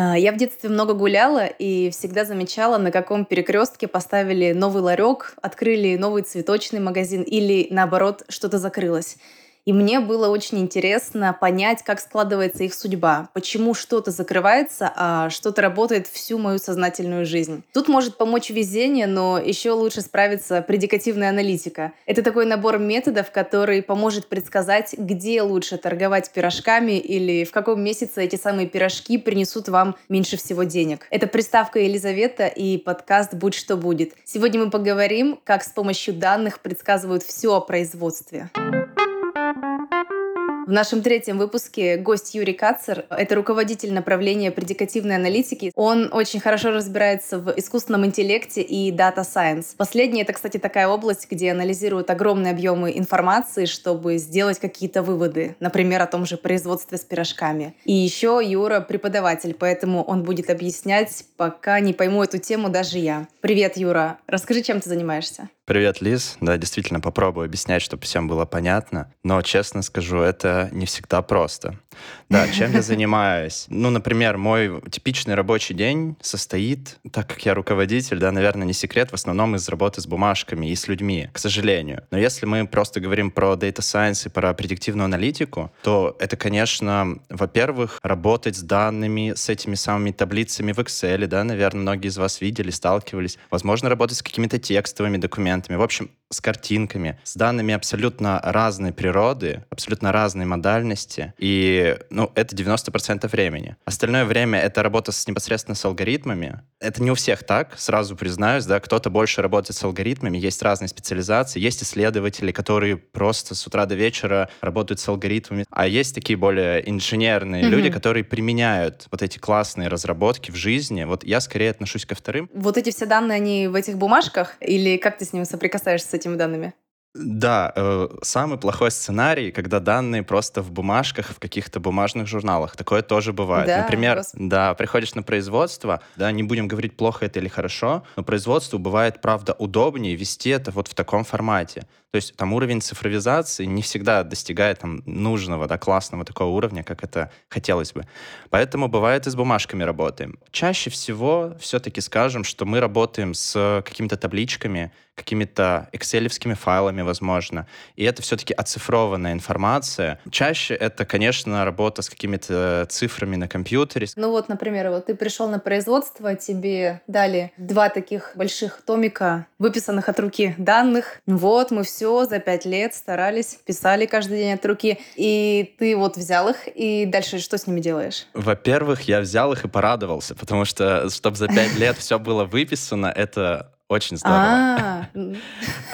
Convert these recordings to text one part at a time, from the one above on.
А, я в детстве много гуляла и всегда замечала, на каком перекрестке поставили новый ларек, открыли новый цветочный магазин или, наоборот, что-то закрылось. И мне было очень интересно понять, как складывается их судьба, почему что-то закрывается, а что-то работает всю мою сознательную жизнь. Тут может помочь везение, но еще лучше справиться предикативная аналитика. Это такой набор методов, который поможет предсказать, где лучше торговать пирожками или в каком месяце эти самые пирожки принесут вам меньше всего денег. Это приставка Елизавета и подкаст «Будь что будет». Сегодня мы поговорим, как с помощью данных предсказывают все о производстве. В нашем третьем выпуске гость Юрий Кацер. Это руководитель направления предикативной аналитики. Он очень хорошо разбирается в искусственном интеллекте и Data Science. Последнее — это, кстати, такая область, где анализируют огромные объемы информации, чтобы сделать какие-то выводы, например, о том же производстве с пирожками. И еще Юра — преподаватель, поэтому он будет объяснять, пока не пойму эту тему даже я. Привет, Юра. Расскажи, чем ты занимаешься? Привет, Лиз. Да, действительно, попробую объяснять, чтобы всем было понятно. Но, честно скажу, это не всегда просто. Да, чем я занимаюсь? Ну, например, мой типичный рабочий день состоит, так как я руководитель, да, наверное, не секрет, в основном из работы с бумажками и с людьми, к сожалению. Но если мы просто говорим про Data Science и про предиктивную аналитику, то это, конечно, во-первых, работать с данными, с этими самыми таблицами в Excel, да, наверное, многие из вас видели, сталкивались. Возможно, работать с какими-то текстовыми документами, в общем, с картинками, с данными абсолютно разной природы, абсолютно разной модальности, и, ну, это 90% времени. Остальное время — это работа с, непосредственно с алгоритмами. Это не у всех так, сразу признаюсь, да, кто-то больше работает с алгоритмами, есть разные специализации, есть исследователи, которые просто с утра до вечера работают с алгоритмами, а есть такие более инженерные mm-hmm. люди, которые применяют вот эти классные разработки в жизни. Вот я скорее отношусь ко вторым. Вот эти все данные, они в этих бумажках? Или как ты с ними соприкасаешься этими данными? Да, э, самый плохой сценарий, когда данные просто в бумажках, в каких-то бумажных журналах. Такое тоже бывает. Да, Например, господи. да, приходишь на производство, да, не будем говорить, плохо это или хорошо, но производству бывает, правда, удобнее вести это вот в таком формате. То есть там уровень цифровизации не всегда достигает там нужного, да, классного такого уровня, как это хотелось бы. Поэтому бывает и с бумажками работаем. Чаще всего все-таки скажем, что мы работаем с какими-то табличками, какими-то экселевскими файлами, возможно. И это все-таки оцифрованная информация. Чаще это, конечно, работа с какими-то цифрами на компьютере. Ну вот, например, вот ты пришел на производство, тебе дали два таких больших томика, выписанных от руки данных. Вот, мы все за пять лет старались, писали каждый день от руки. И ты вот взял их, и дальше что с ними делаешь? Во-первых, я взял их и порадовался, потому что, чтобы за пять лет все было выписано, это очень здорово. А,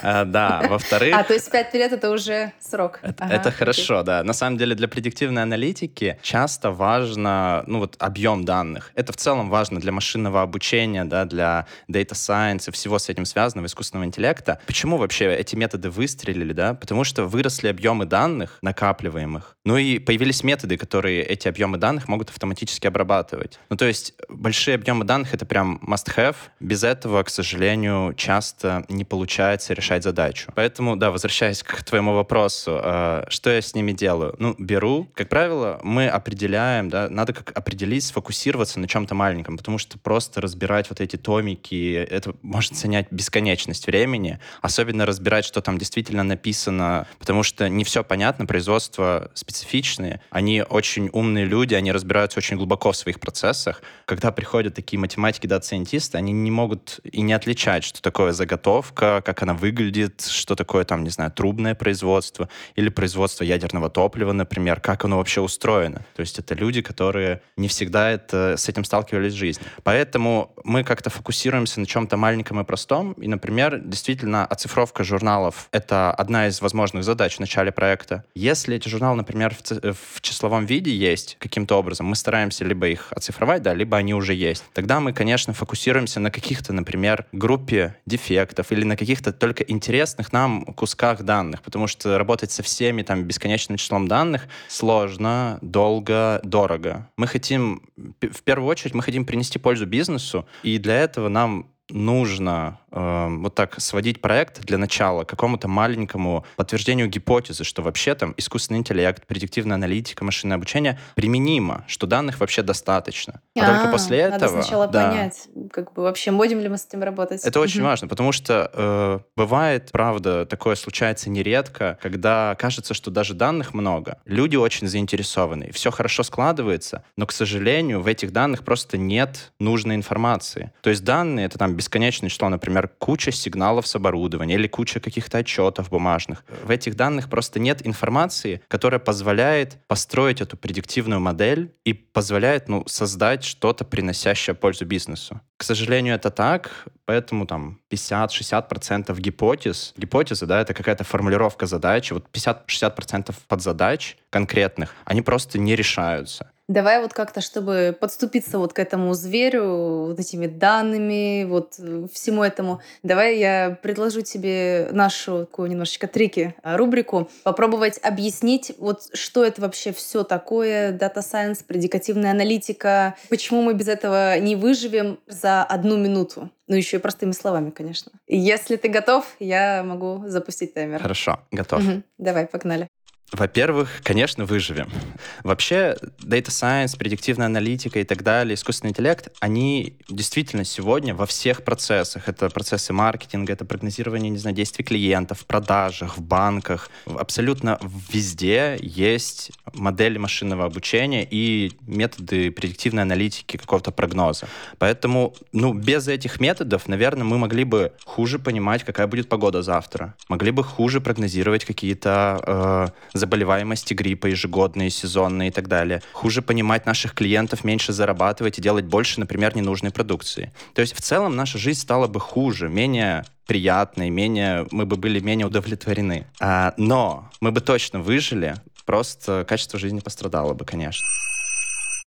а, да, во-вторых... А, то есть 5 лет — это уже срок. Это хорошо, да. На самом деле для предиктивной аналитики часто важно, ну вот, объем данных. Это в целом важно для машинного обучения, да, для data science и всего с этим связанного, искусственного интеллекта. Почему вообще эти методы выстрелили, да? Потому что выросли объемы данных, накапливаемых. Ну и появились методы, которые эти объемы данных могут автоматически обрабатывать. Ну то есть большие объемы данных — это прям must-have. Без этого, к сожалению, сожалению, часто не получается решать задачу. Поэтому, да, возвращаясь к твоему вопросу, э, что я с ними делаю? Ну, беру, как правило, мы определяем, да, надо как определить, сфокусироваться на чем-то маленьком, потому что просто разбирать вот эти томики, это может занять бесконечность времени, особенно разбирать, что там действительно написано, потому что не все понятно, производства специфичные, они очень умные люди, они разбираются очень глубоко в своих процессах. Когда приходят такие математики, дата-сайентисты, они не могут и не отличать знать, что такое заготовка, как она выглядит, что такое там, не знаю, трубное производство или производство ядерного топлива, например, как оно вообще устроено. То есть это люди, которые не всегда это, с этим сталкивались в жизни. Поэтому мы как-то фокусируемся на чем-то маленьком и простом. И, например, действительно, оцифровка журналов — это одна из возможных задач в начале проекта. Если эти журналы, например, в, в числовом виде есть каким-то образом, мы стараемся либо их оцифровать, да, либо они уже есть. Тогда мы, конечно, фокусируемся на каких-то, например, группах группе дефектов или на каких-то только интересных нам кусках данных, потому что работать со всеми там бесконечным числом данных сложно, долго, дорого. Мы хотим, в первую очередь, мы хотим принести пользу бизнесу, и для этого нам нужно э, вот так сводить проект для начала к какому-то маленькому подтверждению гипотезы, что вообще там искусственный интеллект, предиктивная аналитика, машинное обучение применимо, что данных вообще достаточно. А, а только после надо этого... сначала да, понять, как бы вообще будем ли мы с этим работать. Это очень важно, потому что э, бывает, правда, такое случается нередко, когда кажется, что даже данных много, люди очень заинтересованы, все хорошо складывается, но, к сожалению, в этих данных просто нет нужной информации. То есть данные — это там бесконечное число, например, куча сигналов с оборудования или куча каких-то отчетов бумажных. В этих данных просто нет информации, которая позволяет построить эту предиктивную модель и позволяет ну, создать что-то, приносящее пользу бизнесу. К сожалению, это так, поэтому там 50-60% гипотез, гипотезы, да, это какая-то формулировка задачи, вот 50-60% подзадач конкретных, они просто не решаются. Давай вот как-то, чтобы подступиться вот к этому зверю, вот этими данными, вот э, всему этому, давай я предложу тебе нашу такую немножечко трики а, рубрику, попробовать объяснить, вот что это вообще все такое, Data Science, предикативная аналитика, почему мы без этого не выживем за одну минуту. Ну, еще и простыми словами, конечно. Если ты готов, я могу запустить таймер. Хорошо, готов. Угу. Давай, погнали. Во-первых, конечно, выживем. Вообще, data science, предиктивная аналитика и так далее, искусственный интеллект, они действительно сегодня во всех процессах. Это процессы маркетинга, это прогнозирование, не знаю, действий клиентов, в продажах, в банках. Абсолютно везде есть модели машинного обучения и методы предиктивной аналитики какого-то прогноза. Поэтому, ну, без этих методов, наверное, мы могли бы хуже понимать, какая будет погода завтра. Могли бы хуже прогнозировать какие-то э, заболеваемости гриппа ежегодные, сезонные и так далее. Хуже понимать наших клиентов, меньше зарабатывать и делать больше, например, ненужной продукции. То есть в целом наша жизнь стала бы хуже, менее приятной, менее, мы бы были менее удовлетворены. А, но мы бы точно выжили, просто качество жизни пострадало бы, конечно.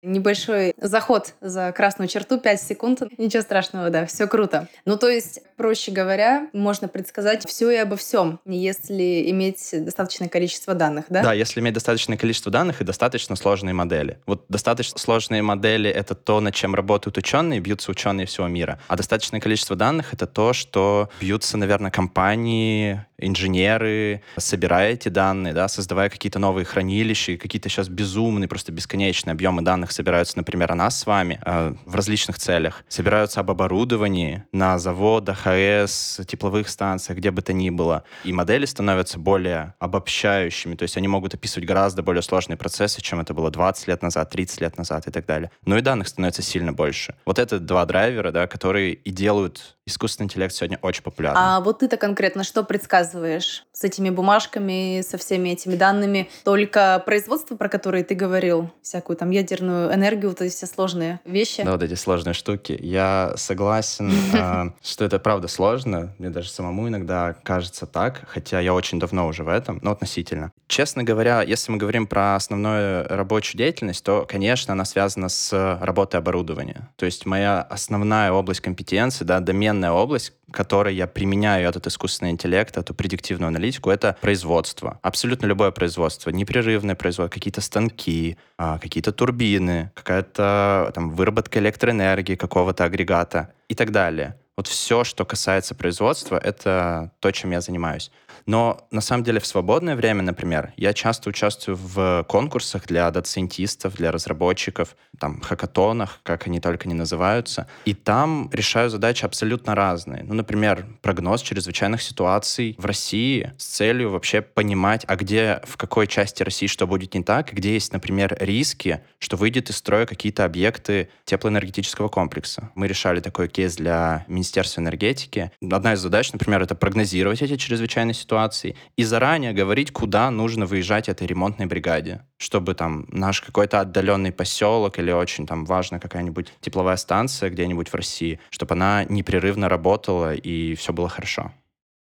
Небольшой заход за красную черту, 5 секунд. Ничего страшного, да, все круто. Ну, то есть, проще говоря, можно предсказать все и обо всем, если иметь достаточное количество данных, да? Да, если иметь достаточное количество данных и достаточно сложные модели. Вот достаточно сложные модели — это то, над чем работают ученые, бьются ученые всего мира. А достаточное количество данных — это то, что бьются, наверное, компании, инженеры, собирая эти данные, да, создавая какие-то новые хранилища, какие-то сейчас безумные, просто бесконечные объемы данных собираются, например, о нас с вами э, в различных целях. Собираются об оборудовании на заводах, АЭС, тепловых станциях, где бы то ни было. И модели становятся более обобщающими, то есть они могут описывать гораздо более сложные процессы, чем это было 20 лет назад, 30 лет назад и так далее. Но и данных становится сильно больше. Вот это два драйвера, да, которые и делают искусственный интеллект сегодня очень популярен. А вот ты-то конкретно что предсказываешь с этими бумажками, со всеми этими данными? Только производство, про которое ты говорил, всякую там ядерную энергию, вот эти все сложные вещи? Да, вот эти сложные штуки. Я согласен, а, что это правда сложно. Мне даже самому иногда кажется так, хотя я очень давно уже в этом, но относительно. Честно говоря, если мы говорим про основную рабочую деятельность, то, конечно, она связана с работой оборудования. То есть моя основная область компетенции, да, домен современная область, которой я применяю этот искусственный интеллект, эту предиктивную аналитику, это производство. Абсолютно любое производство. Непрерывное производство, какие-то станки, а, какие-то турбины, какая-то там выработка электроэнергии какого-то агрегата и так далее. Вот все, что касается производства, это то, чем я занимаюсь. Но на самом деле в свободное время, например, я часто участвую в конкурсах для доцентистов, для разработчиков, там, хакатонах, как они только не называются. И там решаю задачи абсолютно разные. Ну, например, прогноз чрезвычайных ситуаций в России с целью вообще понимать, а где, в какой части России что будет не так, где есть, например, риски, что выйдет из строя какие-то объекты теплоэнергетического комплекса. Мы решали такой кейс для Министерства энергетики. Одна из задач, например, это прогнозировать эти чрезвычайные ситуации, и заранее говорить, куда нужно выезжать этой ремонтной бригаде, чтобы там наш какой-то отдаленный поселок или очень там важная какая-нибудь тепловая станция где-нибудь в России, чтобы она непрерывно работала и все было хорошо.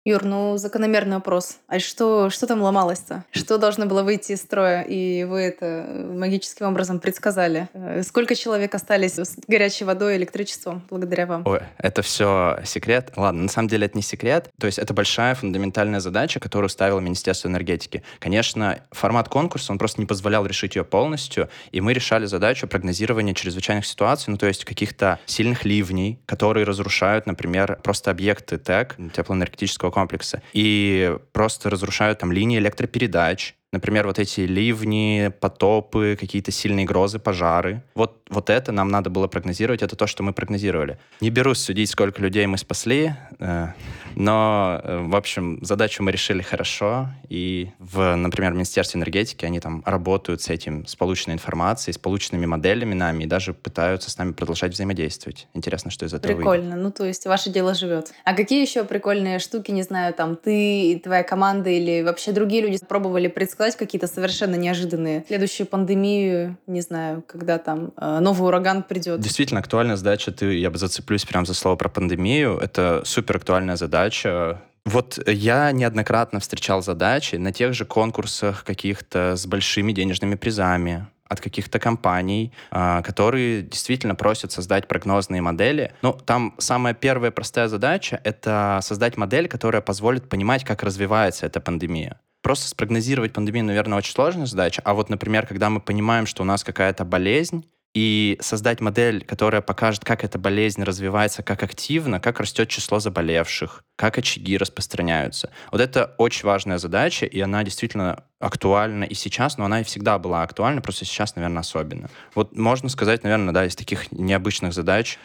Юр, ну закономерный вопрос. А что, что там ломалось-то? Что должно было выйти из строя, и вы это магическим образом предсказали? Э, сколько человек остались с горячей водой и электричеством благодаря вам? Ой, это все секрет. Ладно, на самом деле это не секрет. То есть это большая фундаментальная задача, которую ставило Министерство энергетики. Конечно, формат конкурса, он просто не позволял решить ее полностью, и мы решали задачу прогнозирования чрезвычайных ситуаций, ну то есть каких-то сильных ливней, которые разрушают, например, просто объекты ТЭК, теплоэнергетического комплекса, и просто разрушают там линии электропередач, Например, вот эти ливни, потопы, какие-то сильные грозы, пожары. Вот, вот это нам надо было прогнозировать, это то, что мы прогнозировали. Не берусь судить, сколько людей мы спасли, э, но, э, в общем, задачу мы решили хорошо, и в, например, Министерстве энергетики они там работают с этим, с полученной информацией, с полученными моделями нами, и даже пытаются с нами продолжать взаимодействовать. Интересно, что из этого Прикольно, выйдет. ну то есть ваше дело живет. А какие еще прикольные штуки, не знаю, там ты и твоя команда или вообще другие люди пробовали предсказать сказать какие-то совершенно неожиданные. Следующую пандемию, не знаю, когда там э, новый ураган придет. Действительно актуальная задача. Ты, я бы зацеплюсь прямо за слово про пандемию. Это супер актуальная задача. Вот я неоднократно встречал задачи на тех же конкурсах каких-то с большими денежными призами, от каких-то компаний, а, которые действительно просят создать прогнозные модели. Ну, там самая первая простая задача — это создать модель, которая позволит понимать, как развивается эта пандемия просто спрогнозировать пандемию, наверное, очень сложная задача. А вот, например, когда мы понимаем, что у нас какая-то болезнь, и создать модель, которая покажет, как эта болезнь развивается, как активно, как растет число заболевших, как очаги распространяются. Вот это очень важная задача, и она действительно актуальна и сейчас, но она и всегда была актуальна, просто сейчас, наверное, особенно. Вот можно сказать, наверное, да, из таких необычных задач.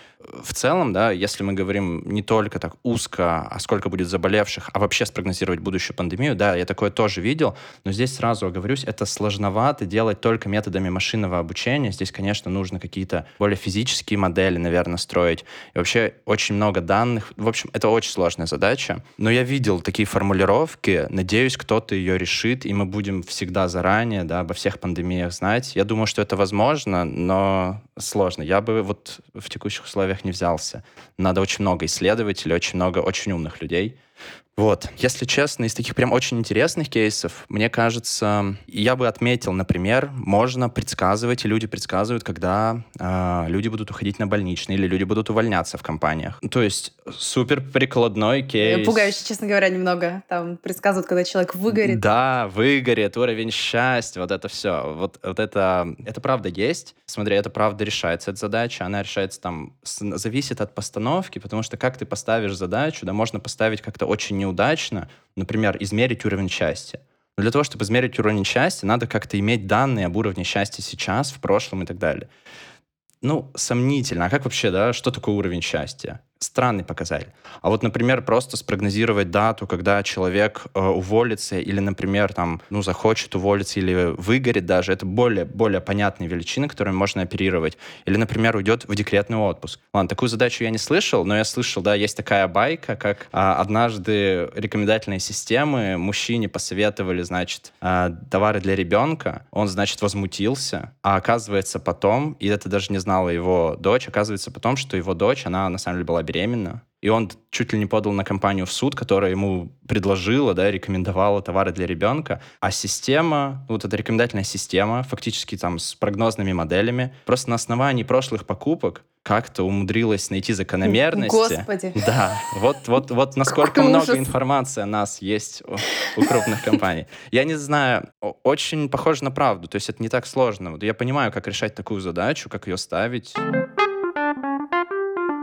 В целом, да, если мы говорим не только так узко, а сколько будет заболевших, а вообще спрогнозировать будущую пандемию, да, я такое тоже видел, но здесь сразу оговорюсь, это сложновато делать только методами машинного обучения. Здесь, конечно, нужно какие-то более физические модели, наверное, строить. И вообще очень много данных. В общем, это очень сложная задача. Но я видел такие формулировки. Надеюсь, кто-то ее решит, и мы будем будем всегда заранее, да, обо всех пандемиях знать. Я думаю, что это возможно, но сложно. Я бы вот в текущих условиях не взялся. Надо очень много исследователей, очень много очень умных людей. Вот. Если честно, из таких прям очень интересных кейсов, мне кажется, я бы отметил, например, можно предсказывать, и люди предсказывают, когда э, люди будут уходить на больничный или люди будут увольняться в компаниях. То есть супер прикладной кейс. Пугающе, честно говоря, немного. Там предсказывают, когда человек выгорит. Да, выгорит, уровень счастья, вот это все. Вот, вот это, это правда есть. Смотри, это правда решается, эта задача. Она решается там, с, зависит от постановки, потому что как ты поставишь задачу, да, можно поставить как-то очень неудачно, например, измерить уровень счастья. Но для того, чтобы измерить уровень счастья, надо как-то иметь данные об уровне счастья сейчас, в прошлом и так далее. Ну, сомнительно. А как вообще, да, что такое уровень счастья? Странный показатель. А вот, например, просто спрогнозировать дату, когда человек э, уволится или, например, там, ну, захочет уволиться или выгорит даже, это более, более понятные величины, которыми можно оперировать. Или, например, уйдет в декретный отпуск. Ладно, такую задачу я не слышал, но я слышал, да, есть такая байка, как а, однажды рекомендательные системы мужчине посоветовали, значит, а, товары для ребенка, он, значит, возмутился, а оказывается потом, и это даже не знала его дочь, оказывается потом, что его дочь, она на самом деле была беременна, и он чуть ли не подал на компанию в суд, которая ему предложила, да, рекомендовала товары для ребенка. А система, вот эта рекомендательная система, фактически там с прогнозными моделями, просто на основании прошлых покупок как-то умудрилась найти закономерности. Господи. Да, вот, вот, вот насколько много информации о нас есть у, у крупных компаний. Я не знаю, очень похоже на правду, то есть это не так сложно. Я понимаю, как решать такую задачу, как ее ставить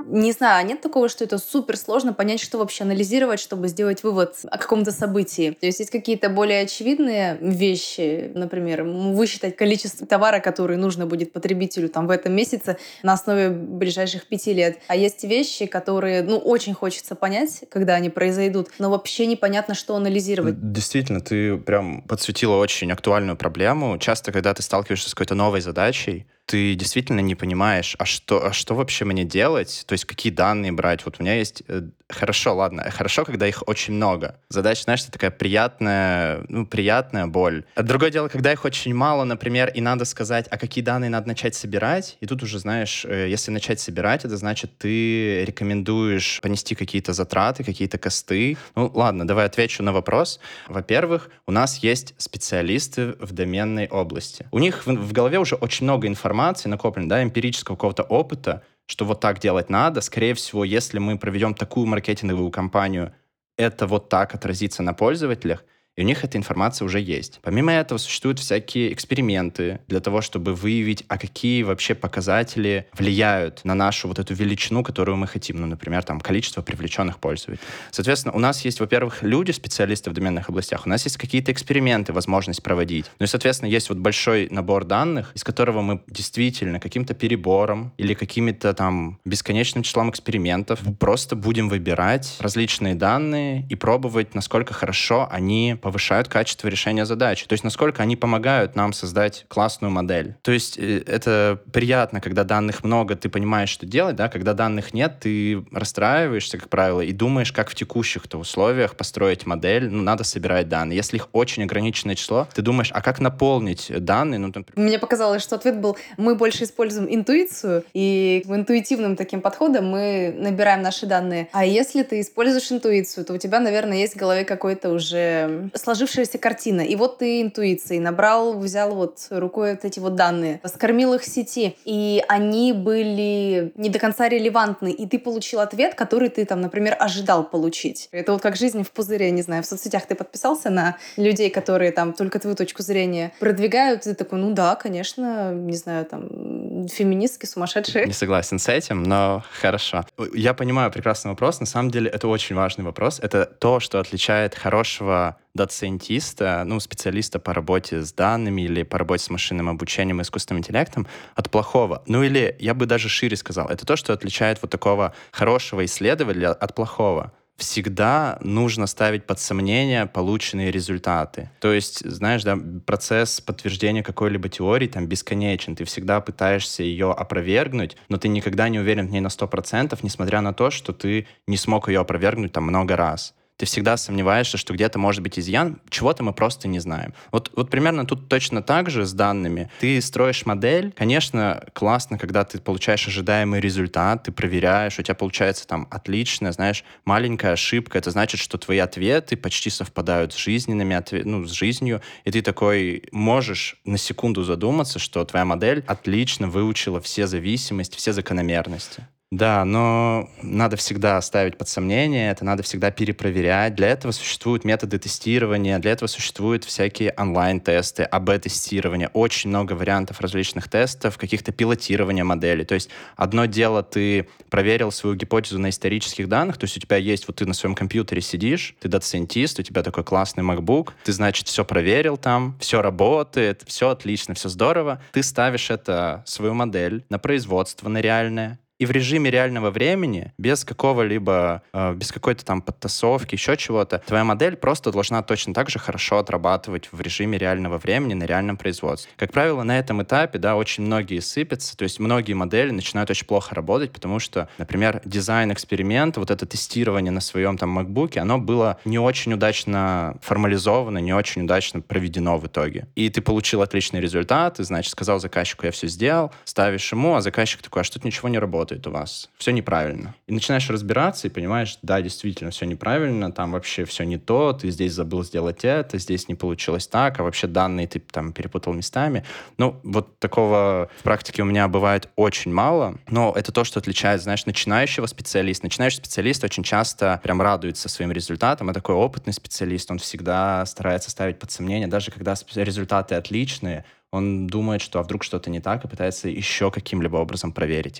не знаю, нет такого, что это супер сложно понять, что вообще анализировать, чтобы сделать вывод о каком-то событии. То есть есть какие-то более очевидные вещи, например, высчитать количество товара, который нужно будет потребителю там в этом месяце на основе ближайших пяти лет. А есть вещи, которые, ну, очень хочется понять, когда они произойдут, но вообще непонятно, что анализировать. Действительно, ты прям подсветила очень актуальную проблему. Часто, когда ты сталкиваешься с какой-то новой задачей, ты действительно не понимаешь, а что, а что вообще мне делать, то есть какие данные брать. Вот у меня есть э, хорошо, ладно, хорошо, когда их очень много. Задача, знаешь, это такая приятная, ну, приятная боль. А другое дело, когда их очень мало, например, и надо сказать, а какие данные надо начать собирать, и тут уже, знаешь, э, если начать собирать, это значит, ты рекомендуешь понести какие-то затраты, какие-то косты. Ну, ладно, давай отвечу на вопрос. Во-первых, у нас есть специалисты в доменной области. У них в, в голове уже очень много информации накоплено, да, эмпирического какого-то опыта, что вот так делать надо. Скорее всего, если мы проведем такую маркетинговую кампанию, это вот так отразится на пользователях — и у них эта информация уже есть. Помимо этого существуют всякие эксперименты для того, чтобы выявить, а какие вообще показатели влияют на нашу вот эту величину, которую мы хотим. Ну, например, там количество привлеченных пользователей. Соответственно, у нас есть, во-первых, люди, специалисты в доменных областях, у нас есть какие-то эксперименты, возможность проводить. Ну и, соответственно, есть вот большой набор данных, из которого мы действительно каким-то перебором или какими-то там бесконечным числом экспериментов просто будем выбирать различные данные и пробовать, насколько хорошо они повышают качество решения задачи. То есть насколько они помогают нам создать классную модель. То есть э, это приятно, когда данных много, ты понимаешь, что делать, да, когда данных нет, ты расстраиваешься, как правило, и думаешь, как в текущих-то условиях построить модель, ну, надо собирать данные. Если их очень ограниченное число, ты думаешь, а как наполнить данные? Ну, например... Мне показалось, что ответ был, мы больше используем интуицию, и интуитивным таким подходом мы набираем наши данные. А если ты используешь интуицию, то у тебя, наверное, есть в голове какой-то уже сложившаяся картина. И вот ты интуицией набрал, взял вот рукой вот эти вот данные, скормил их сети, и они были не до конца релевантны, и ты получил ответ, который ты там, например, ожидал получить. Это вот как жизнь в пузыре, не знаю, в соцсетях ты подписался на людей, которые там только твою точку зрения продвигают, и ты такой, ну да, конечно, не знаю, там, феминистки, сумасшедшие. Не согласен с этим, но хорошо. Я понимаю прекрасный вопрос. На самом деле это очень важный вопрос. Это то, что отличает хорошего дата-сайентиста, ну, специалиста по работе с данными или по работе с машинным обучением и искусственным интеллектом от плохого. Ну, или я бы даже шире сказал, это то, что отличает вот такого хорошего исследователя от плохого всегда нужно ставить под сомнение полученные результаты. То есть, знаешь, да, процесс подтверждения какой-либо теории там бесконечен. Ты всегда пытаешься ее опровергнуть, но ты никогда не уверен в ней на 100%, несмотря на то, что ты не смог ее опровергнуть там много раз ты всегда сомневаешься, что где-то может быть изъян, чего-то мы просто не знаем. Вот, вот примерно тут точно так же с данными. Ты строишь модель, конечно, классно, когда ты получаешь ожидаемый результат, ты проверяешь, у тебя получается там отлично, знаешь, маленькая ошибка, это значит, что твои ответы почти совпадают с жизненными, ответ, ну, с жизнью, и ты такой можешь на секунду задуматься, что твоя модель отлично выучила все зависимости, все закономерности. Да, но надо всегда ставить под сомнение, это надо всегда перепроверять. Для этого существуют методы тестирования, для этого существуют всякие онлайн-тесты, АБ-тестирование, очень много вариантов различных тестов, каких-то пилотирования моделей. То есть одно дело, ты проверил свою гипотезу на исторических данных, то есть у тебя есть, вот ты на своем компьютере сидишь, ты дата-сайентист, у тебя такой классный MacBook, ты, значит, все проверил там, все работает, все отлично, все здорово. Ты ставишь это, свою модель на производство, на реальное, и в режиме реального времени, без какого-либо, э, без какой-то там подтасовки, еще чего-то, твоя модель просто должна точно так же хорошо отрабатывать в режиме реального времени на реальном производстве. Как правило, на этом этапе, да, очень многие сыпятся, то есть многие модели начинают очень плохо работать, потому что, например, дизайн-эксперимент, вот это тестирование на своем там MacBook, оно было не очень удачно формализовано, не очень удачно проведено в итоге. И ты получил отличный результат, и, значит, сказал заказчику, я все сделал, ставишь ему, а заказчик такой, а что-то ничего не работает работает у вас, все неправильно. И начинаешь разбираться и понимаешь, да, действительно, все неправильно, там вообще все не то, ты здесь забыл сделать это, здесь не получилось так, а вообще данные ты там перепутал местами. Ну, вот такого в практике у меня бывает очень мало, но это то, что отличает, знаешь, начинающего специалиста. Начинающий специалист очень часто прям радуется своим результатам, а такой опытный специалист, он всегда старается ставить под сомнение, даже когда результаты отличные, он думает, что а вдруг что-то не так, и пытается еще каким-либо образом проверить.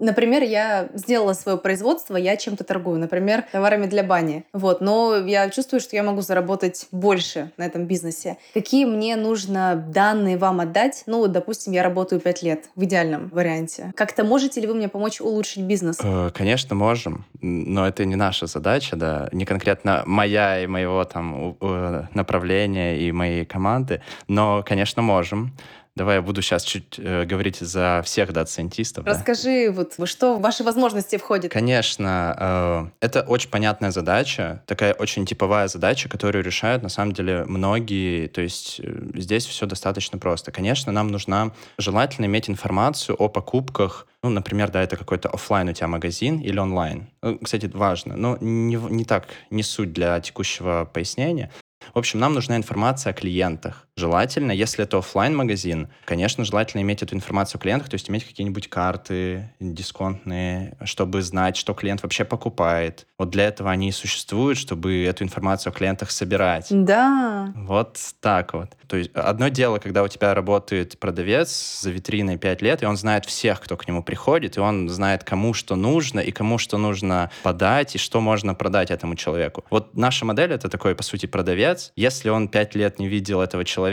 Например, я сделала свое производство, я чем-то торгую, например, товарами для бани. Вот, но я чувствую, что я могу заработать больше на этом бизнесе. Какие мне нужно данные вам отдать? Ну, допустим, я работаю 5 лет в идеальном варианте. Как-то можете ли вы мне помочь улучшить бизнес? Э, конечно, можем, но это не наша задача, да, не конкретно моя и моего там направления и моей команды, но, конечно, можем. Давай я буду сейчас чуть э, говорить за всех дата-сайентистов. Расскажи, да? вот что в ваши возможности входит? Конечно, э, это очень понятная задача, такая очень типовая задача, которую решают на самом деле многие. То есть э, здесь все достаточно просто. Конечно, нам нужна желательно иметь информацию о покупках ну, например, да, это какой-то офлайн у тебя магазин или онлайн. Ну, кстати, важно, но не, не так, не суть для текущего пояснения. В общем, нам нужна информация о клиентах. Желательно, если это офлайн магазин конечно, желательно иметь эту информацию о клиентах, то есть иметь какие-нибудь карты дисконтные, чтобы знать, что клиент вообще покупает. Вот для этого они и существуют, чтобы эту информацию о клиентах собирать. Да. Вот так вот. То есть одно дело, когда у тебя работает продавец за витриной 5 лет, и он знает всех, кто к нему приходит, и он знает, кому что нужно, и кому что нужно подать, и что можно продать этому человеку. Вот наша модель — это такой, по сути, продавец. Если он 5 лет не видел этого человека,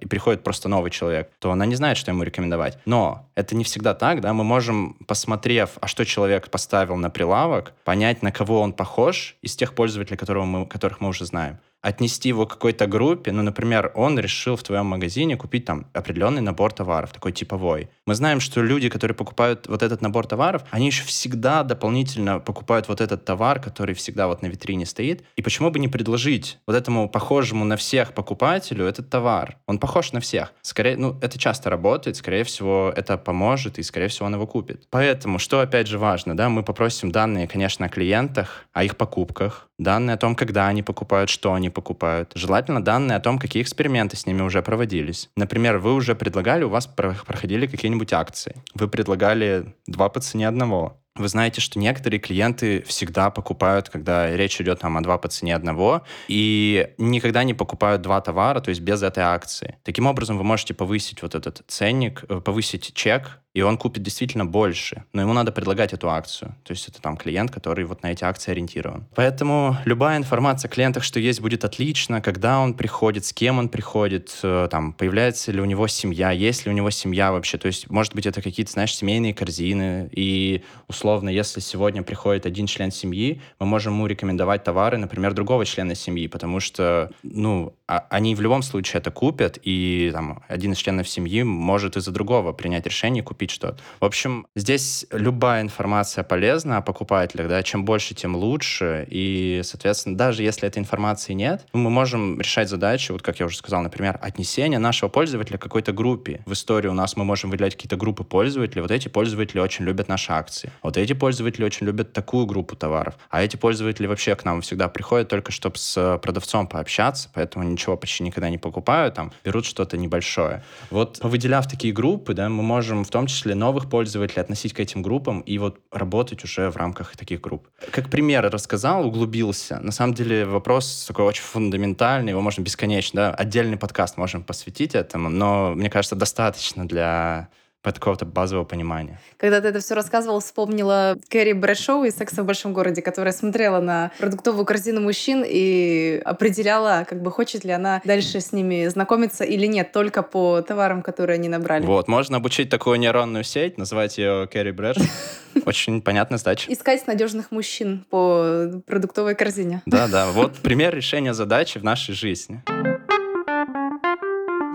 и приходит просто новый человек, то она не знает, что ему рекомендовать. Но это не всегда так, да, мы можем, посмотрев, а что человек поставил на прилавок, понять, на кого он похож из тех пользователей, которого мы, которых мы уже знаем отнести его к какой-то группе, ну, например, он решил в твоем магазине купить там определенный набор товаров, такой типовой. Мы знаем, что люди, которые покупают вот этот набор товаров, они еще всегда дополнительно покупают вот этот товар, который всегда вот на витрине стоит. И почему бы не предложить вот этому похожему на всех покупателю этот товар? Он похож на всех. Скорее, ну, это часто работает, скорее всего, это поможет, и, скорее всего, он его купит. Поэтому, что опять же важно, да, мы попросим данные, конечно, о клиентах, о их покупках, данные о том, когда они покупают, что они покупают. Желательно данные о том, какие эксперименты с ними уже проводились. Например, вы уже предлагали, у вас проходили какие-нибудь акции. Вы предлагали два по цене одного. Вы знаете, что некоторые клиенты всегда покупают, когда речь идет там о два по цене одного, и никогда не покупают два товара, то есть без этой акции. Таким образом, вы можете повысить вот этот ценник, э, повысить чек и он купит действительно больше, но ему надо предлагать эту акцию. То есть это там клиент, который вот на эти акции ориентирован. Поэтому любая информация о клиентах, что есть, будет отлично, когда он приходит, с кем он приходит, э, там, появляется ли у него семья, есть ли у него семья вообще. То есть, может быть, это какие-то, знаешь, семейные корзины, и условно, если сегодня приходит один член семьи, мы можем ему рекомендовать товары, например, другого члена семьи, потому что, ну, а, они в любом случае это купят, и там один из членов семьи может из-за другого принять решение купить что-то. В общем, здесь любая информация полезна о покупателях, да, чем больше, тем лучше, и, соответственно, даже если этой информации нет, мы можем решать задачи, вот как я уже сказал, например, отнесение нашего пользователя к какой-то группе. В истории у нас мы можем выделять какие-то группы пользователей, вот эти пользователи очень любят наши акции, вот эти пользователи очень любят такую группу товаров, а эти пользователи вообще к нам всегда приходят только чтобы с продавцом пообщаться, поэтому ничего почти никогда не покупают, там, берут что-то небольшое. Вот повыделяв такие группы, да, мы можем в том числе новых пользователей относить к этим группам и вот работать уже в рамках таких групп. Как пример рассказал, углубился. На самом деле вопрос такой очень фундаментальный, его можно бесконечно, да, отдельный подкаст можем посвятить этому, но мне кажется, достаточно для какого-то базового понимания. Когда ты это все рассказывал, вспомнила Кэрри Брэшоу из «Секса в большом городе», которая смотрела на продуктовую корзину мужчин и определяла, как бы хочет ли она дальше с ними знакомиться или нет, только по товарам, которые они набрали. Вот, можно обучить такую нейронную сеть, называть ее Кэрри Брэш. Очень понятная задача. Искать надежных мужчин по продуктовой корзине. Да, да. Вот пример решения задачи в нашей жизни.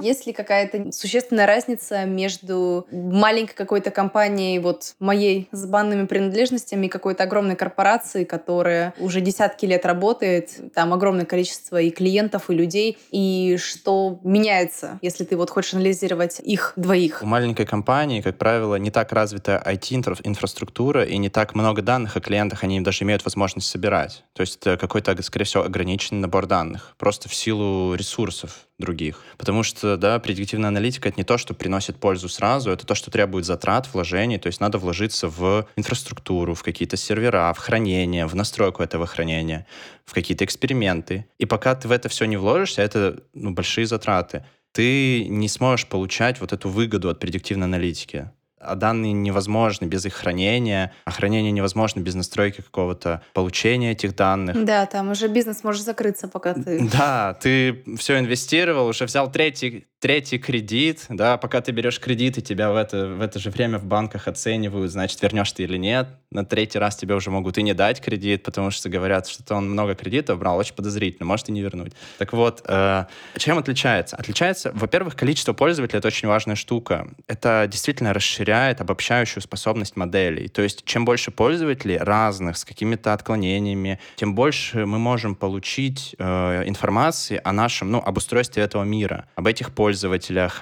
Есть ли какая-то существенная разница между маленькой какой-то компанией, вот моей с банными принадлежностями, и какой-то огромной корпорацией, которая уже десятки лет работает, там огромное количество и клиентов, и людей, и что меняется, если ты вот хочешь анализировать их двоих? У маленькой компании, как правило, не так развита IT-инфраструктура и не так много данных о клиентах, они даже имеют возможность собирать. То есть это какой-то, скорее всего, ограниченный набор данных, просто в силу ресурсов других. Потому что, да, предиктивная аналитика — это не то, что приносит пользу сразу, это то, что требует затрат, вложений, то есть надо вложиться в инфраструктуру, в какие-то сервера, в хранение, в настройку этого хранения, в какие-то эксперименты. И пока ты в это все не вложишься, это ну, большие затраты ты не сможешь получать вот эту выгоду от предиктивной аналитики а данные невозможны без их хранения, а хранение невозможно без настройки какого-то получения этих данных. Да, там уже бизнес может закрыться, пока ты... Да, ты все инвестировал, уже взял третий третий кредит, да, пока ты берешь кредит, и тебя в это, в это же время в банках оценивают, значит, вернешь ты или нет. На третий раз тебе уже могут и не дать кредит, потому что говорят, что он много кредитов брал, очень подозрительно, может и не вернуть. Так вот, э, чем отличается? Отличается, во-первых, количество пользователей — это очень важная штука. Это действительно расширяет обобщающую способность моделей. То есть, чем больше пользователей разных, с какими-то отклонениями, тем больше мы можем получить э, информации о нашем, ну, об устройстве этого мира, об этих пользователях,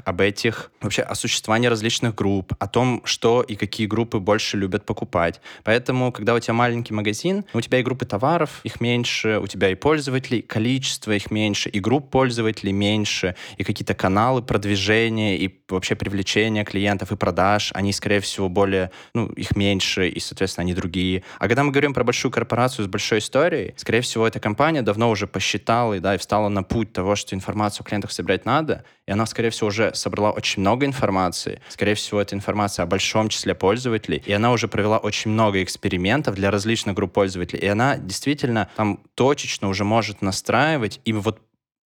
об этих, вообще, о существовании различных групп, о том, что и какие группы больше любят покупать. Поэтому, когда у тебя маленький магазин, у тебя и группы товаров, их меньше, у тебя и пользователей, количество их меньше, и групп пользователей меньше, и какие-то каналы продвижения, и вообще привлечения клиентов и продаж, они, скорее всего, более, ну, их меньше, и, соответственно, они другие. А когда мы говорим про большую корпорацию с большой историей, скорее всего, эта компания давно уже посчитала и, да, и встала на путь того, что информацию о клиентах собирать надо, и она, скорее всего, уже собрала очень много информации. Скорее всего, это информация о большом числе пользователей, и она уже провела очень много экспериментов для различных групп пользователей, и она действительно там точечно уже может настраивать и вот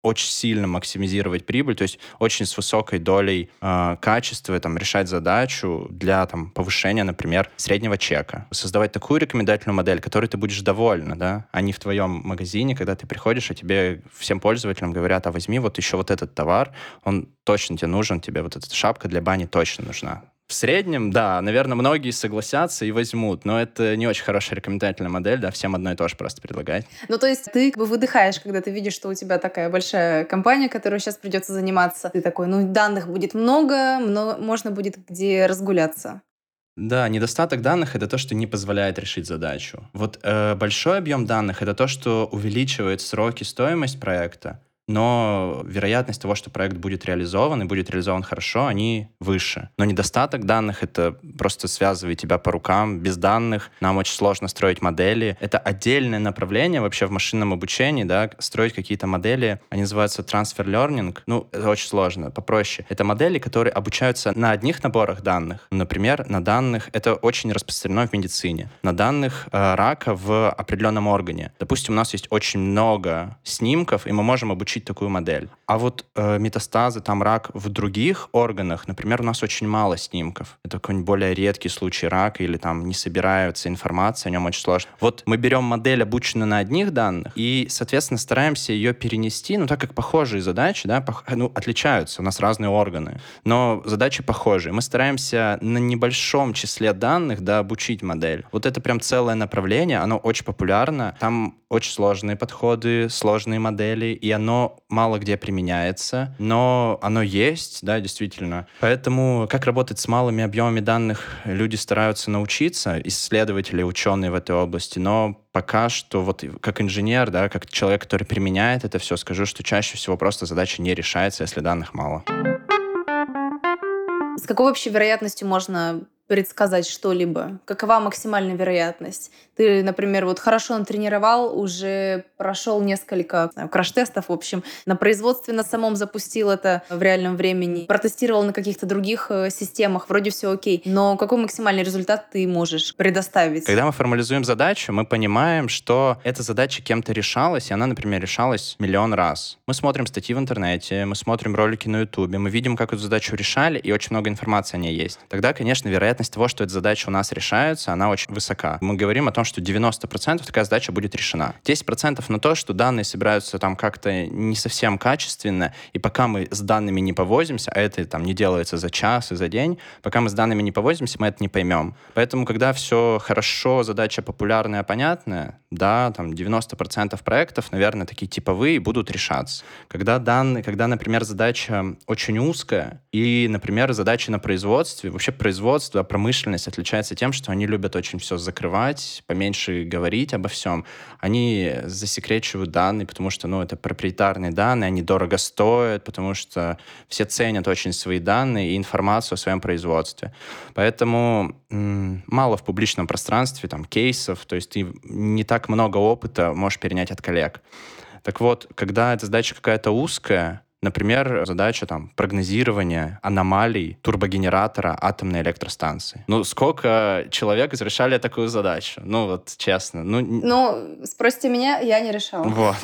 очень сильно максимизировать прибыль, то есть очень с высокой долей э, качества там, решать задачу для там, повышения, например, среднего чека. Создавать такую рекомендательную модель, которой ты будешь довольна, да, а не в твоем магазине, когда ты приходишь, а тебе всем пользователям говорят, а возьми вот еще вот этот товар, он точно тебе нужен, тебе вот эта шапка для бани точно нужна. В среднем, да, наверное, многие согласятся и возьмут, но это не очень хорошая рекомендательная модель, да, всем одно и то же просто предлагать. Ну, то есть ты как бы выдыхаешь, когда ты видишь, что у тебя такая большая компания, которую сейчас придется заниматься. Ты такой, ну, данных будет много, много можно будет где разгуляться. Да, недостаток данных это то, что не позволяет решить задачу. Вот э, большой объем данных это то, что увеличивает сроки, стоимость проекта, но вероятность того, что проект будет реализован и будет реализован хорошо, они выше. Но недостаток данных — это просто связывает тебя по рукам. Без данных нам очень сложно строить модели. Это отдельное направление вообще в машинном обучении, да, строить какие-то модели. Они называются transfer learning. Ну, это очень сложно, попроще. Это модели, которые обучаются на одних наборах данных. Например, на данных, это очень распространено в медицине, на данных э, рака в определенном органе. Допустим, у нас есть очень много снимков, и мы можем обучить получить такую модель. А вот э, метастазы, там рак в других органах, например, у нас очень мало снимков. Это какой-нибудь более редкий случай рака или там не собирается информация, о нем очень сложно. Вот мы берем модель, обученную на одних данных, и, соответственно, стараемся ее перенести, ну, так как похожие задачи, да, пох... ну, отличаются, у нас разные органы, но задачи похожие. Мы стараемся на небольшом числе данных, да, обучить модель. Вот это прям целое направление, оно очень популярно. Там очень сложные подходы, сложные модели, и оно мало где применяется, но оно есть, да, действительно. Поэтому как работать с малыми объемами данных люди стараются научиться, исследователи, ученые в этой области, но пока что вот как инженер, да, как человек, который применяет это все, скажу, что чаще всего просто задача не решается, если данных мало. С какой вообще вероятностью можно предсказать что-либо? Какова максимальная вероятность? Ты, например, вот хорошо натренировал, уже прошел несколько краш-тестов, в общем, на производстве на самом запустил это в реальном времени, протестировал на каких-то других э, системах, вроде все окей. Но какой максимальный результат ты можешь предоставить? Когда мы формализуем задачу, мы понимаем, что эта задача кем-то решалась, и она, например, решалась миллион раз. Мы смотрим статьи в интернете, мы смотрим ролики на ютубе, мы видим, как эту задачу решали, и очень много информации о ней есть. Тогда, конечно, вероятность того, что эта задача у нас решается, она очень высока. Мы говорим о том, что 90% такая задача будет решена. 10% на то, что данные собираются там как-то не совсем качественно, и пока мы с данными не повозимся, а это там не делается за час и за день, пока мы с данными не повозимся, мы это не поймем. Поэтому, когда все хорошо, задача популярная, понятная, да, там 90% проектов, наверное, такие типовые будут решаться. Когда данные, когда, например, задача очень узкая, и, например, задача на производстве, вообще производство, промышленность отличается тем, что они любят очень все закрывать, поменьше говорить обо всем. Они засекречивают данные, потому что, ну, это проприетарные данные, они дорого стоят, потому что все ценят очень свои данные и информацию о своем производстве. Поэтому мало в публичном пространстве там кейсов, то есть ты не так много опыта можешь перенять от коллег. Так вот, когда эта задача какая-то узкая, Например, задача там прогнозирования аномалий турбогенератора атомной электростанции. Ну, сколько человек разрешали такую задачу? Ну, вот честно. Ну, ну спросите меня, я не решала. Вот.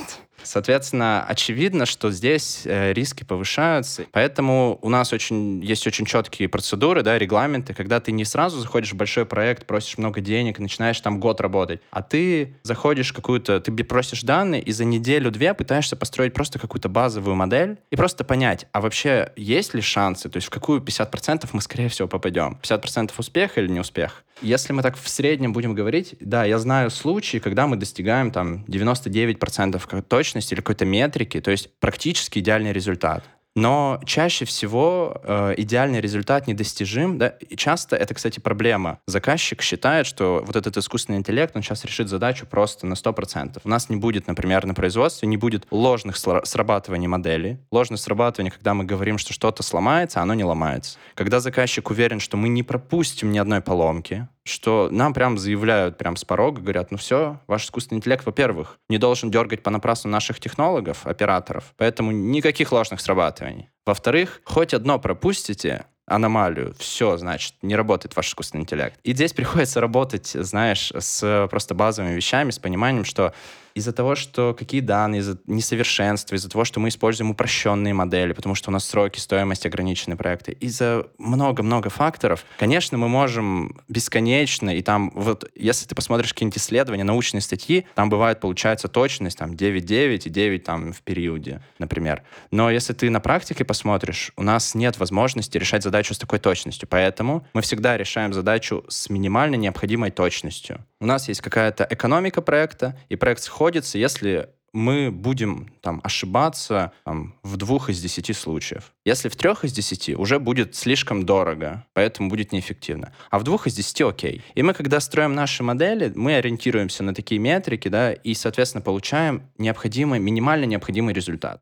Соответственно, очевидно, что здесь э, риски повышаются. Поэтому у нас очень есть очень четкие процедуры, да, регламенты, когда ты не сразу заходишь в большой проект, просишь много денег, начинаешь там год работать, а ты заходишь какую-то, ты просишь данные и за неделю-две пытаешься построить просто какую-то базовую модель и просто понять, а вообще есть ли шансы, то есть в какую 50% мы, скорее всего, попадем. 50% успех или не успех? Если мы так в среднем будем говорить, да, я знаю случаи, когда мы достигаем там 99% точности или какой-то метрики, то есть практически идеальный результат. Но чаще всего э, идеальный результат недостижим. Да? И часто это, кстати, проблема. Заказчик считает, что вот этот искусственный интеллект, он сейчас решит задачу просто на 100%. У нас не будет, например, на производстве, не будет ложных срабатываний модели. Ложное срабатывание, когда мы говорим, что что-то сломается, оно не ломается. Когда заказчик уверен, что мы не пропустим ни одной поломки, что нам прям заявляют прям с порога, говорят, ну все, ваш искусственный интеллект, во-первых, не должен дергать понапрасну наших технологов, операторов, поэтому никаких ложных срабатываний. Во-вторых, хоть одно пропустите, аномалию, все, значит, не работает ваш искусственный интеллект. И здесь приходится работать, знаешь, с просто базовыми вещами, с пониманием, что из-за того, что какие данные, из-за несовершенства, из-за того, что мы используем упрощенные модели, потому что у нас сроки, стоимость, ограниченные проекты, из-за много-много факторов, конечно, мы можем бесконечно, и там вот, если ты посмотришь какие-нибудь исследования, научные статьи, там бывает, получается, точность там 9,9 и 9 там в периоде, например. Но если ты на практике посмотришь, у нас нет возможности решать задачу с такой точностью, поэтому мы всегда решаем задачу с минимально необходимой точностью. У нас есть какая-то экономика проекта, и проект сходится, если мы будем там ошибаться там, в двух из десяти случаев. Если в трех из десяти, уже будет слишком дорого, поэтому будет неэффективно. А в двух из десяти окей. И мы, когда строим наши модели, мы ориентируемся на такие метрики, да, и, соответственно, получаем необходимый, минимально необходимый результат.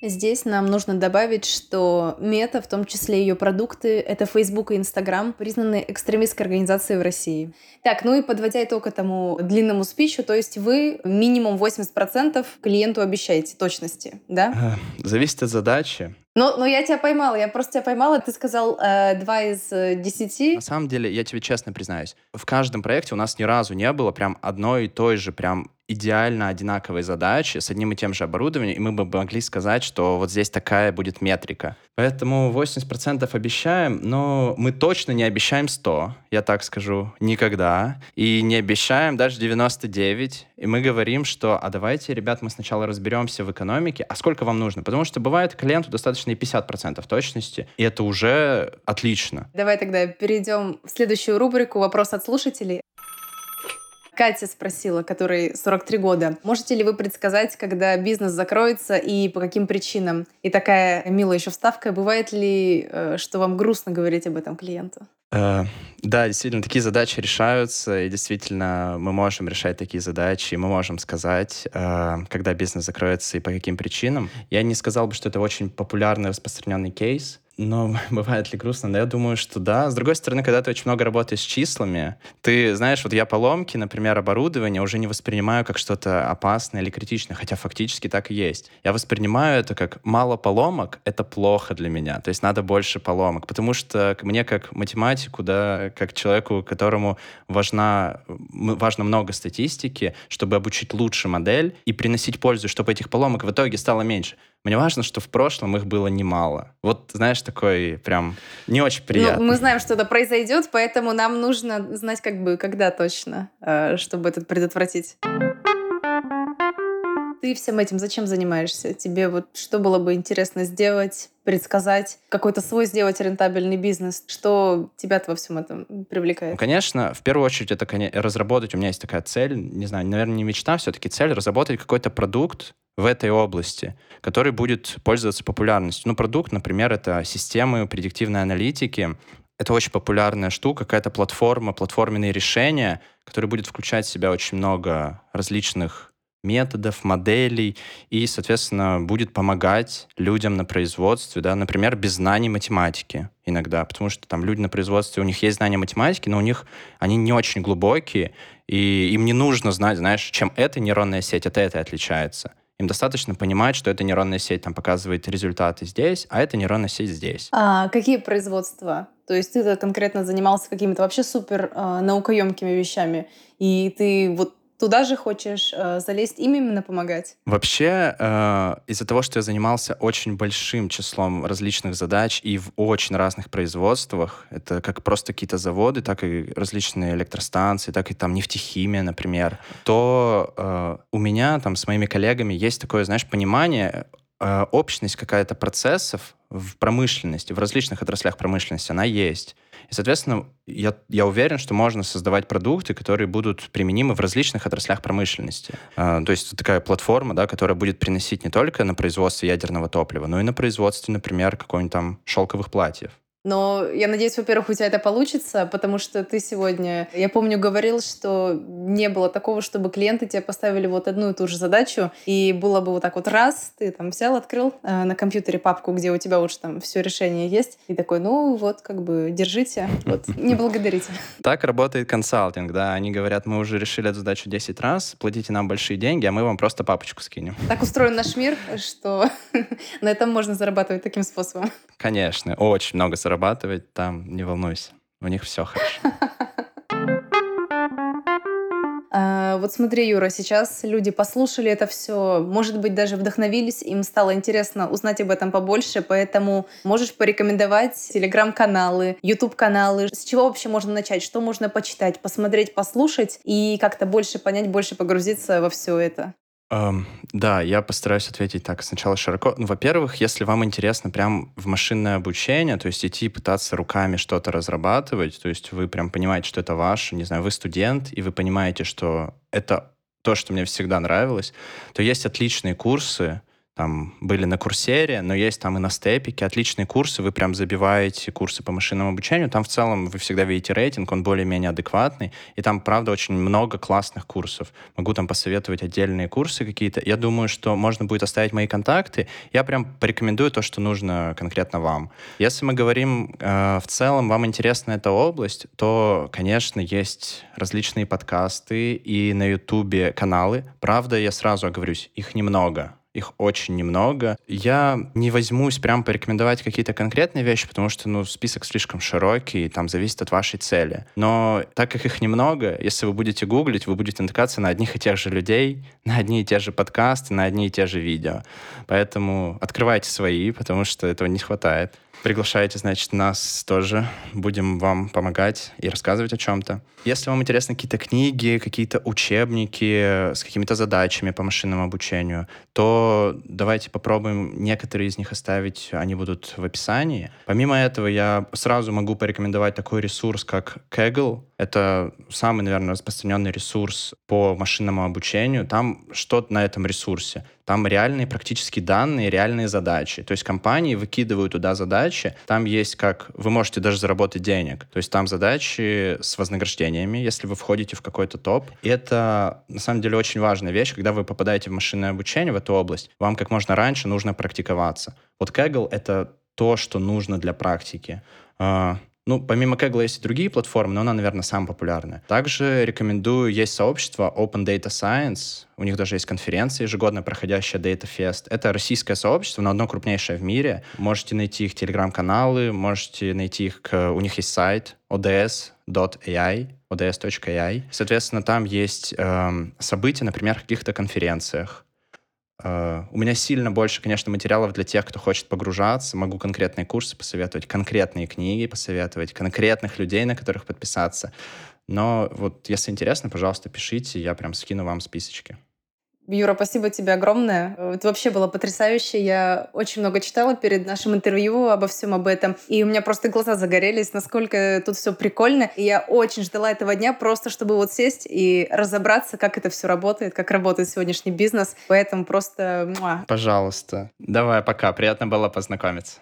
Здесь нам нужно добавить, что Мета, в том числе ее продукты, это Facebook и Instagram, признаны экстремистской организацией в России. Так, ну и подводя итог этому длинному спичу, то есть вы минимум 80% клиенту обещаете точности, да? Зависит от задачи. Ну, ну, я тебя поймала, я просто тебя поймала, ты сказал э, 2 из э, 10. На самом деле, я тебе честно признаюсь, в каждом проекте у нас ни разу не было прям одной и той же прям идеально одинаковой задачи с одним и тем же оборудованием, и мы бы могли сказать, что вот здесь такая будет метрика. Поэтому 80% обещаем, но мы точно не обещаем 100, я так скажу, никогда. И не обещаем даже 99. И мы говорим, что, а давайте, ребят, мы сначала разберемся в экономике, а сколько вам нужно? Потому что бывает клиенту достаточно и 50% точности, и это уже отлично. Давай тогда перейдем в следующую рубрику «Вопрос от слушателей». Катя спросила, которой 43 года. Можете ли вы предсказать, когда бизнес закроется и по каким причинам? И такая милая еще вставка. Бывает ли, э, что вам грустно говорить об этом клиенту? Э, да, действительно, такие задачи решаются, и действительно мы можем решать такие задачи, и мы можем сказать, э, когда бизнес закроется и по каким причинам. Я не сказал бы, что это очень популярный распространенный кейс, но бывает ли грустно? Да, я думаю, что да. С другой стороны, когда ты очень много работаешь с числами, ты знаешь, вот я поломки, например, оборудования уже не воспринимаю как что-то опасное или критичное, хотя фактически так и есть. Я воспринимаю это как мало поломок, это плохо для меня. То есть надо больше поломок, потому что мне как математику, да, как человеку, которому важна, важно много статистики, чтобы обучить лучше модель и приносить пользу, чтобы этих поломок в итоге стало меньше. Мне важно, что в прошлом их было немало. Вот, знаешь, такой прям не очень приятно. Ну, мы знаем, что это произойдет, поэтому нам нужно знать, как бы, когда точно, э, чтобы это предотвратить. Ты всем этим зачем занимаешься? Тебе вот что было бы интересно сделать, предсказать, какой-то свой сделать рентабельный бизнес? Что тебя-то во всем этом привлекает? Ну, конечно, в первую очередь это разработать, у меня есть такая цель, не знаю, наверное, не мечта, все-таки цель разработать какой-то продукт, в этой области, который будет пользоваться популярностью. Ну, продукт, например, это системы предиктивной аналитики. Это очень популярная штука, какая-то платформа, платформенные решения, которые будет включать в себя очень много различных методов, моделей и, соответственно, будет помогать людям на производстве, да, например, без знаний математики иногда, потому что там люди на производстве, у них есть знания математики, но у них они не очень глубокие, и им не нужно знать, знаешь, чем эта нейронная сеть от этой отличается. Им достаточно понимать, что эта нейронная сеть там показывает результаты здесь, а эта нейронная сеть здесь. А какие производства? То есть ты конкретно занимался какими-то вообще супер э, наукоемкими вещами, и ты вот туда же хочешь э, залезть им именно помогать? Вообще, э, из-за того, что я занимался очень большим числом различных задач и в очень разных производствах, это как просто какие-то заводы, так и различные электростанции, так и там нефтехимия, например, то э, у меня там с моими коллегами есть такое, знаешь, понимание, э, общность какая-то процессов в промышленности, в различных отраслях промышленности, она есть. И, соответственно, я, я уверен, что можно создавать продукты, которые будут применимы в различных отраслях промышленности. А, то есть такая платформа, да, которая будет приносить не только на производство ядерного топлива, но и на производство, например, какой-нибудь там шелковых платьев. Но я надеюсь, во-первых, у тебя это получится, потому что ты сегодня, я помню, говорил, что не было такого, чтобы клиенты тебе поставили вот одну и ту же задачу, и было бы вот так вот раз, ты там взял, открыл э, на компьютере папку, где у тебя уже там все решение есть, и такой, ну вот, как бы, держите, вот, не благодарите. Так работает консалтинг, да, они говорят, мы уже решили эту задачу 10 раз, платите нам большие деньги, а мы вам просто папочку скинем. Так устроен наш мир, что на этом можно зарабатывать таким способом. Конечно, очень много зарабатывать там, не волнуйся. У них все хорошо. А, вот смотри, Юра, сейчас люди послушали это все, может быть, даже вдохновились, им стало интересно узнать об этом побольше, поэтому можешь порекомендовать телеграм-каналы, YouTube-каналы, с чего вообще можно начать, что можно почитать, посмотреть, послушать и как-то больше понять, больше погрузиться во все это. Um, да, я постараюсь ответить так сначала широко. Ну, во-первых, если вам интересно прям в машинное обучение, то есть идти пытаться руками что-то разрабатывать, то есть вы прям понимаете, что это ваше, не знаю, вы студент, и вы понимаете, что это то, что мне всегда нравилось, то есть отличные курсы, там были на Курсере, но есть там и на Степике отличные курсы, вы прям забиваете курсы по машинному обучению, там в целом вы всегда видите рейтинг, он более-менее адекватный, и там, правда, очень много классных курсов. Могу там посоветовать отдельные курсы какие-то. Я думаю, что можно будет оставить мои контакты. Я прям порекомендую то, что нужно конкретно вам. Если мы говорим э, в целом, вам интересна эта область, то, конечно, есть различные подкасты и на Ютубе каналы. Правда, я сразу оговорюсь, их немного их очень немного. Я не возьмусь прям порекомендовать какие-то конкретные вещи, потому что, ну, список слишком широкий, и там зависит от вашей цели. Но так как их немного, если вы будете гуглить, вы будете натыкаться на одних и тех же людей, на одни и те же подкасты, на одни и те же видео. Поэтому открывайте свои, потому что этого не хватает. Приглашайте, значит, нас тоже. Будем вам помогать и рассказывать о чем-то. Если вам интересны какие-то книги, какие-то учебники с какими-то задачами по машинному обучению, то давайте попробуем некоторые из них оставить, они будут в описании. Помимо этого, я сразу могу порекомендовать такой ресурс, как Kaggle. Это самый, наверное, распространенный ресурс по машинному обучению. Там что на этом ресурсе? Там реальные практически данные, реальные задачи. То есть компании выкидывают туда задачи. Там есть как... Вы можете даже заработать денег. То есть там задачи с вознаграждениями, если вы входите в какой-то топ. И это, на самом деле, очень важная вещь. Когда вы попадаете в машинное обучение, в эту область, вам как можно раньше нужно практиковаться. Вот Kaggle — это то, что нужно для практики. А, ну, помимо Kaggle есть и другие платформы, но она, наверное, самая популярная. Также рекомендую, есть сообщество Open Data Science, у них даже есть конференция ежегодно проходящая Data Fest. Это российское сообщество, но одно крупнейшее в мире. Можете найти их телеграм-каналы, можете найти их, у них есть сайт ods.ai, ods.ai. Соответственно, там есть эм, события, например, в каких-то конференциях. Uh, у меня сильно больше, конечно, материалов для тех, кто хочет погружаться. Могу конкретные курсы посоветовать, конкретные книги посоветовать, конкретных людей, на которых подписаться. Но вот если интересно, пожалуйста, пишите, я прям скину вам списочки. Юра, спасибо тебе огромное. Это вообще было потрясающе. Я очень много читала перед нашим интервью обо всем об этом. И у меня просто глаза загорелись, насколько тут все прикольно. И я очень ждала этого дня, просто чтобы вот сесть и разобраться, как это все работает, как работает сегодняшний бизнес. Поэтому просто... Муа. Пожалуйста. Давай, пока. Приятно было познакомиться.